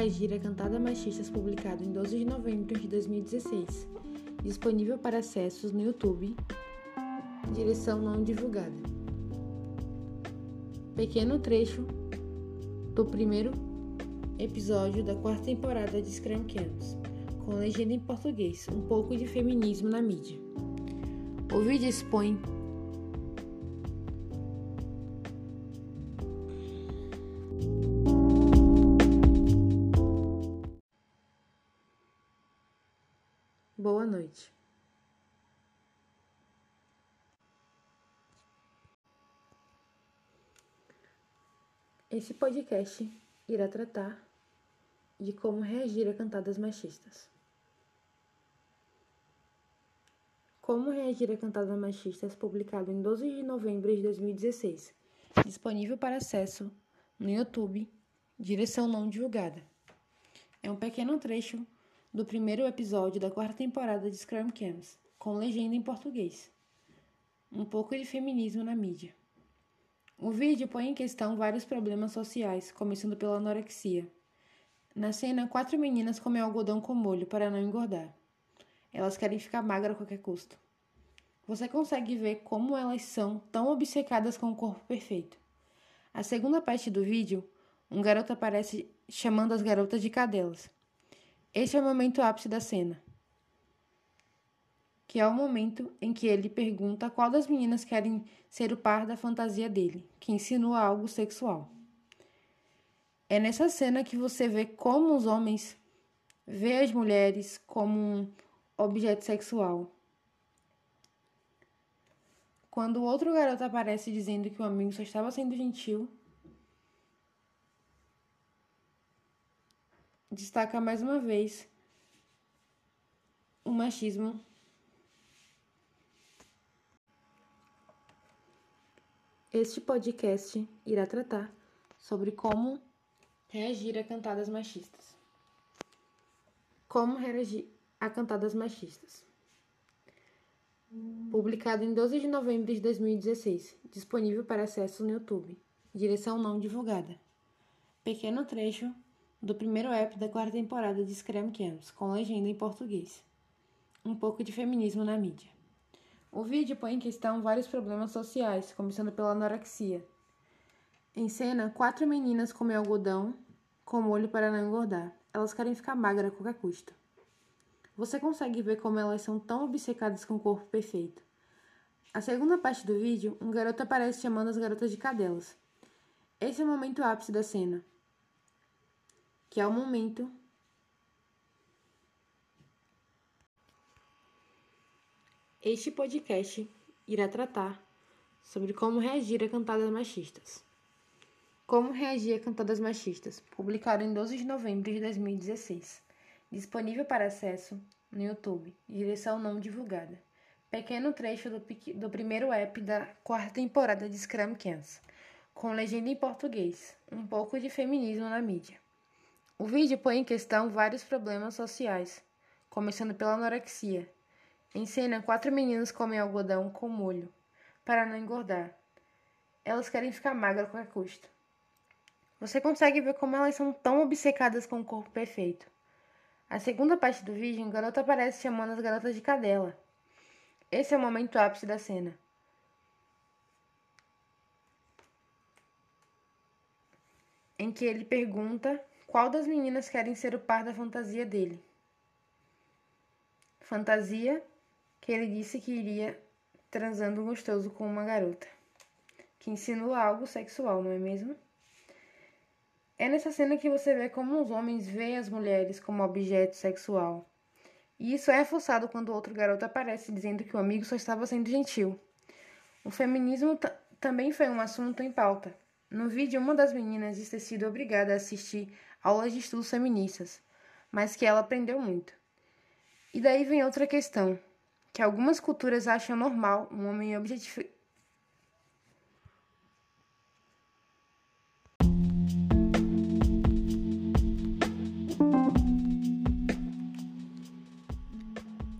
reagir a cantada machistas publicado em 12 de novembro de 2016, disponível para acessos no YouTube. Direção não divulgada. Pequeno trecho do primeiro episódio da quarta temporada de Scrum Camps, com legenda em português, um pouco de feminismo na mídia. O vídeo expõe Esse podcast irá tratar de como reagir a cantadas machistas. Como reagir a cantadas machistas, publicado em 12 de novembro de 2016, disponível para acesso no YouTube, direção não divulgada. É um pequeno trecho do primeiro episódio da quarta temporada de Scrum Camps, com legenda em português. Um pouco de feminismo na mídia. O vídeo põe em questão vários problemas sociais, começando pela anorexia. Na cena, quatro meninas comem algodão com molho para não engordar. Elas querem ficar magras a qualquer custo. Você consegue ver como elas são tão obcecadas com o corpo perfeito. A segunda parte do vídeo, um garoto aparece chamando as garotas de cadelas. Este é o momento ápice da cena, que é o momento em que ele pergunta qual das meninas querem ser o par da fantasia dele, que insinua algo sexual. É nessa cena que você vê como os homens vê as mulheres como um objeto sexual. Quando o outro garoto aparece dizendo que o amigo só estava sendo gentil, destaca mais uma vez o machismo. Este podcast irá tratar sobre como reagir a cantadas machistas. Como reagir a cantadas machistas. Publicado em 12 de novembro de 2016, disponível para acesso no YouTube. Direção não divulgada. Pequeno trecho do primeiro app da quarta temporada de Scrum Camps, com legenda em português. Um pouco de feminismo na mídia. O vídeo põe em questão vários problemas sociais, começando pela anorexia. Em cena, quatro meninas comem algodão com molho para não engordar. Elas querem ficar magras a qualquer custo. Você consegue ver como elas são tão obcecadas com o corpo perfeito. A segunda parte do vídeo, um garoto aparece chamando as garotas de cadelas. Esse é o momento ápice da cena que é o momento Este podcast irá tratar sobre como reagir a cantadas machistas. Como reagir a cantadas machistas, publicado em 12 de novembro de 2016. Disponível para acesso no YouTube, direção não divulgada. Pequeno trecho do, do primeiro app da quarta temporada de Scrum Camps, com legenda em português, um pouco de feminismo na mídia. O vídeo põe em questão vários problemas sociais, começando pela anorexia. Em cena, quatro meninas comem algodão com molho para não engordar. Elas querem ficar magras a qualquer custo. Você consegue ver como elas são tão obcecadas com o corpo perfeito. A segunda parte do vídeo, um garoto aparece chamando as garotas de cadela. Esse é o momento ápice da cena. Em que ele pergunta qual das meninas querem ser o par da fantasia dele? Fantasia que ele disse que iria transando gostoso com uma garota, que insinua algo sexual, não é mesmo? É nessa cena que você vê como os homens veem as mulheres como objeto sexual. E isso é reforçado quando outro garoto aparece dizendo que o amigo só estava sendo gentil. O feminismo também foi um assunto em pauta. No vídeo, uma das meninas diz ter sido obrigada a assistir aulas de estudos feministas, mas que ela aprendeu muito. E daí vem outra questão, que algumas culturas acham normal um homem objetificar.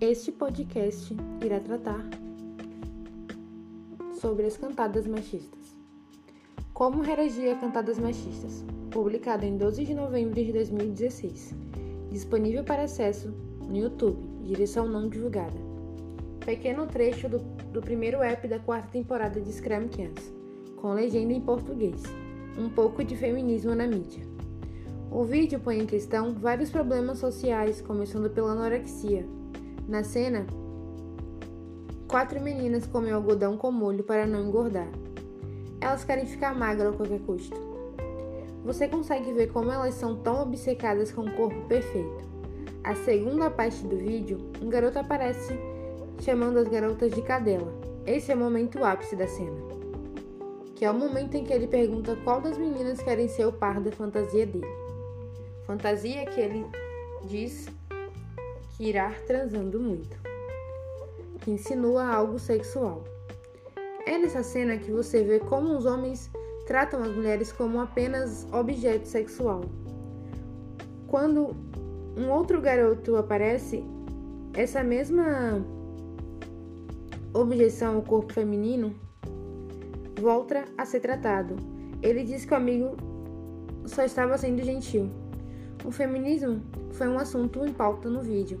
Este podcast irá tratar sobre as cantadas machistas. Como reagir a cantadas machistas? publicado em 12 de novembro de 2016. Disponível para acesso no YouTube, direção não divulgada. Pequeno trecho do, do primeiro app da quarta temporada de Scrum Kids, com legenda em português. Um pouco de feminismo na mídia. O vídeo põe em questão vários problemas sociais, começando pela anorexia. Na cena, quatro meninas comem algodão com molho para não engordar. Elas querem ficar magras a qualquer custo. Você consegue ver como elas são tão obcecadas com o corpo perfeito. A segunda parte do vídeo, um garoto aparece chamando as garotas de cadela. Esse é o momento ápice da cena, que é o momento em que ele pergunta qual das meninas querem ser o par da fantasia dele. Fantasia que ele diz que irá transando muito, que insinua algo sexual. É nessa cena que você vê como os homens tratam as mulheres como apenas objeto sexual. Quando um outro garoto aparece, essa mesma objeção ao corpo feminino volta a ser tratado. Ele diz que o amigo só estava sendo gentil. O feminismo foi um assunto em pauta no vídeo.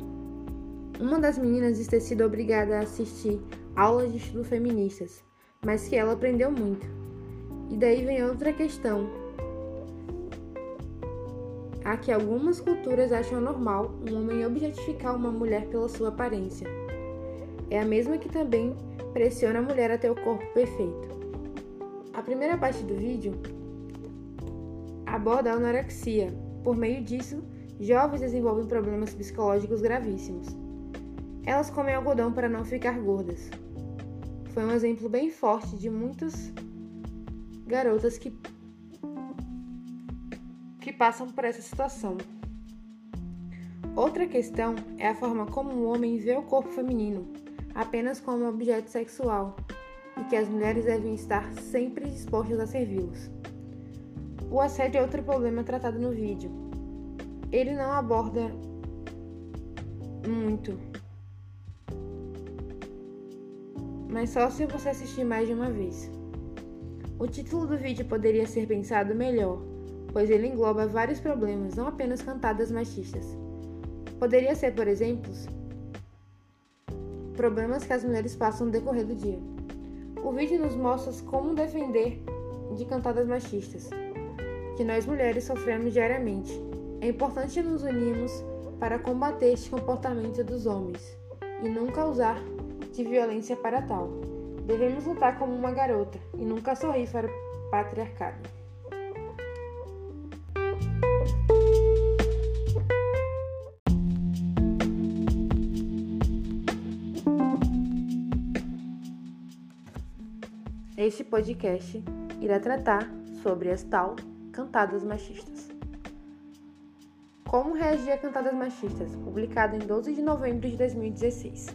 Uma das meninas diz ter sido obrigada a assistir aulas de estudo feministas, mas que ela aprendeu muito. E daí vem outra questão. Há que algumas culturas acham normal um homem objetificar uma mulher pela sua aparência. É a mesma que também pressiona a mulher a ter o corpo perfeito. A primeira parte do vídeo aborda a anorexia, por meio disso, jovens desenvolvem problemas psicológicos gravíssimos. Elas comem algodão para não ficar gordas. Foi um exemplo bem forte de muitas garotas que, que passam por essa situação. Outra questão é a forma como o homem vê o corpo feminino, apenas como objeto sexual, e que as mulheres devem estar sempre dispostas a servi-los. O assédio é outro problema tratado no vídeo. Ele não aborda muito, mas só se você assistir mais de uma vez. O título do vídeo poderia ser pensado melhor, pois ele engloba vários problemas, não apenas cantadas machistas. Poderia ser, por exemplo, problemas que as mulheres passam no decorrer do dia. O vídeo nos mostra como defender de cantadas machistas que nós mulheres sofremos diariamente. É importante nos unirmos para combater este comportamento dos homens e nunca usar de violência para tal. Devemos lutar como uma garota e nunca sorrir para o patriarcado. Este podcast irá tratar sobre as tal cantadas machistas. Como reagir a cantadas machistas, publicado em 12 de novembro de 2016.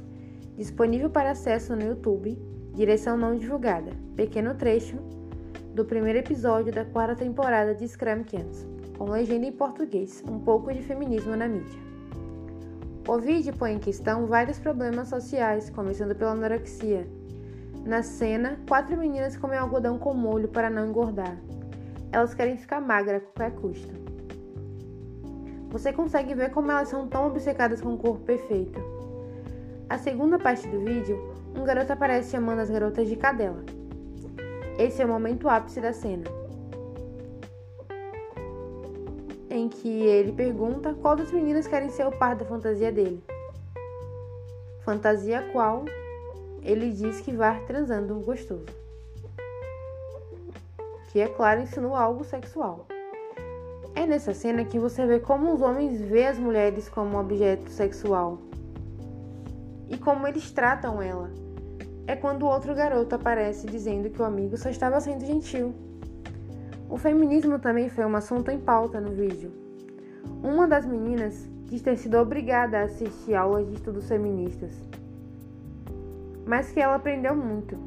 Disponível para acesso no YouTube, direção não divulgada. Pequeno trecho do primeiro episódio da quarta temporada de Scrum Kids, com legenda em português, um pouco de feminismo na mídia. O vídeo põe em questão vários problemas sociais, começando pela anorexia. Na cena, quatro meninas comem algodão com molho para não engordar, elas querem ficar magras a qualquer custo. Você consegue ver como elas são tão obcecadas com o corpo perfeito. A segunda parte do vídeo, um garoto aparece chamando as garotas de cadela. Esse é o momento ápice da cena, em que ele pergunta qual das meninas querem ser o par da fantasia dele. Fantasia qual ele diz que vai transando gostoso que, é claro, insinua algo sexual. É nessa cena que você vê como os homens veem as mulheres como objeto sexual e como eles tratam ela. É quando outro garoto aparece dizendo que o amigo só estava sendo gentil. O feminismo também foi um assunto em pauta no vídeo. Uma das meninas diz ter sido obrigada a assistir aulas de estudos feministas, mas que ela aprendeu muito.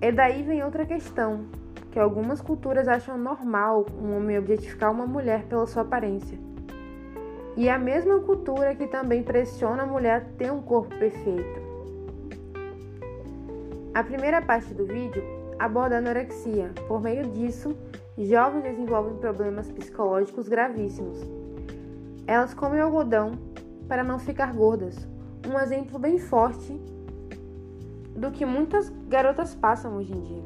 E daí vem outra questão, que algumas culturas acham normal um homem objetificar uma mulher pela sua aparência. E é a mesma cultura que também pressiona a mulher a ter um corpo perfeito. A primeira parte do vídeo aborda a anorexia. Por meio disso, jovens desenvolvem problemas psicológicos gravíssimos. Elas comem algodão para não ficar gordas. Um exemplo bem forte do que muitas garotas passam hoje em dia.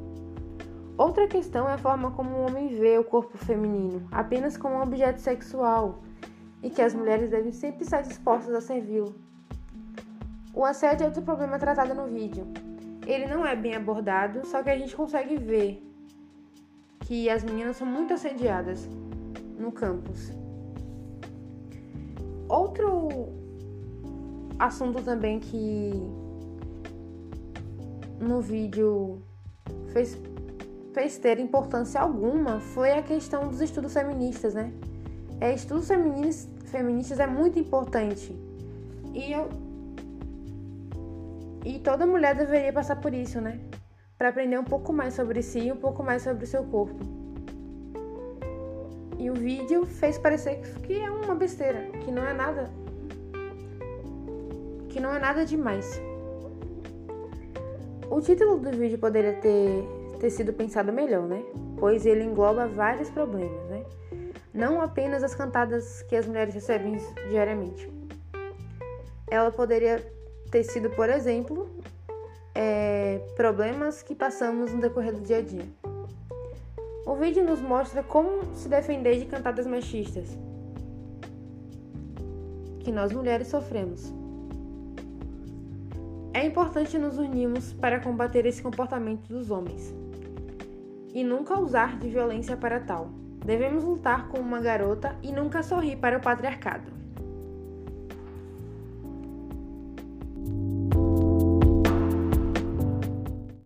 Outra questão é a forma como o homem vê o corpo feminino, apenas como um objeto sexual, e que as mulheres devem sempre estar dispostas a servi-lo. O assédio é outro problema tratado no vídeo. Ele não é bem abordado, só que a gente consegue ver que as meninas são muito assediadas no campus. Outro assunto também que no vídeo fez, fez ter importância alguma foi a questão dos estudos feministas, né? É, estudos feministas, feministas é muito importante. E eu e toda mulher deveria passar por isso, né? Para aprender um pouco mais sobre si e um pouco mais sobre o seu corpo. E o vídeo fez parecer que é uma besteira, que não é nada. Que não é nada demais. O título do vídeo poderia ter, ter sido pensado melhor, né? Pois ele engloba vários problemas, né? Não apenas as cantadas que as mulheres recebem diariamente. Ela poderia ter sido, por exemplo, é, problemas que passamos no decorrer do dia a dia. O vídeo nos mostra como se defender de cantadas machistas que nós mulheres sofremos. É importante nos unirmos para combater esse comportamento dos homens e nunca usar de violência para tal. Devemos lutar como uma garota e nunca sorrir para o patriarcado.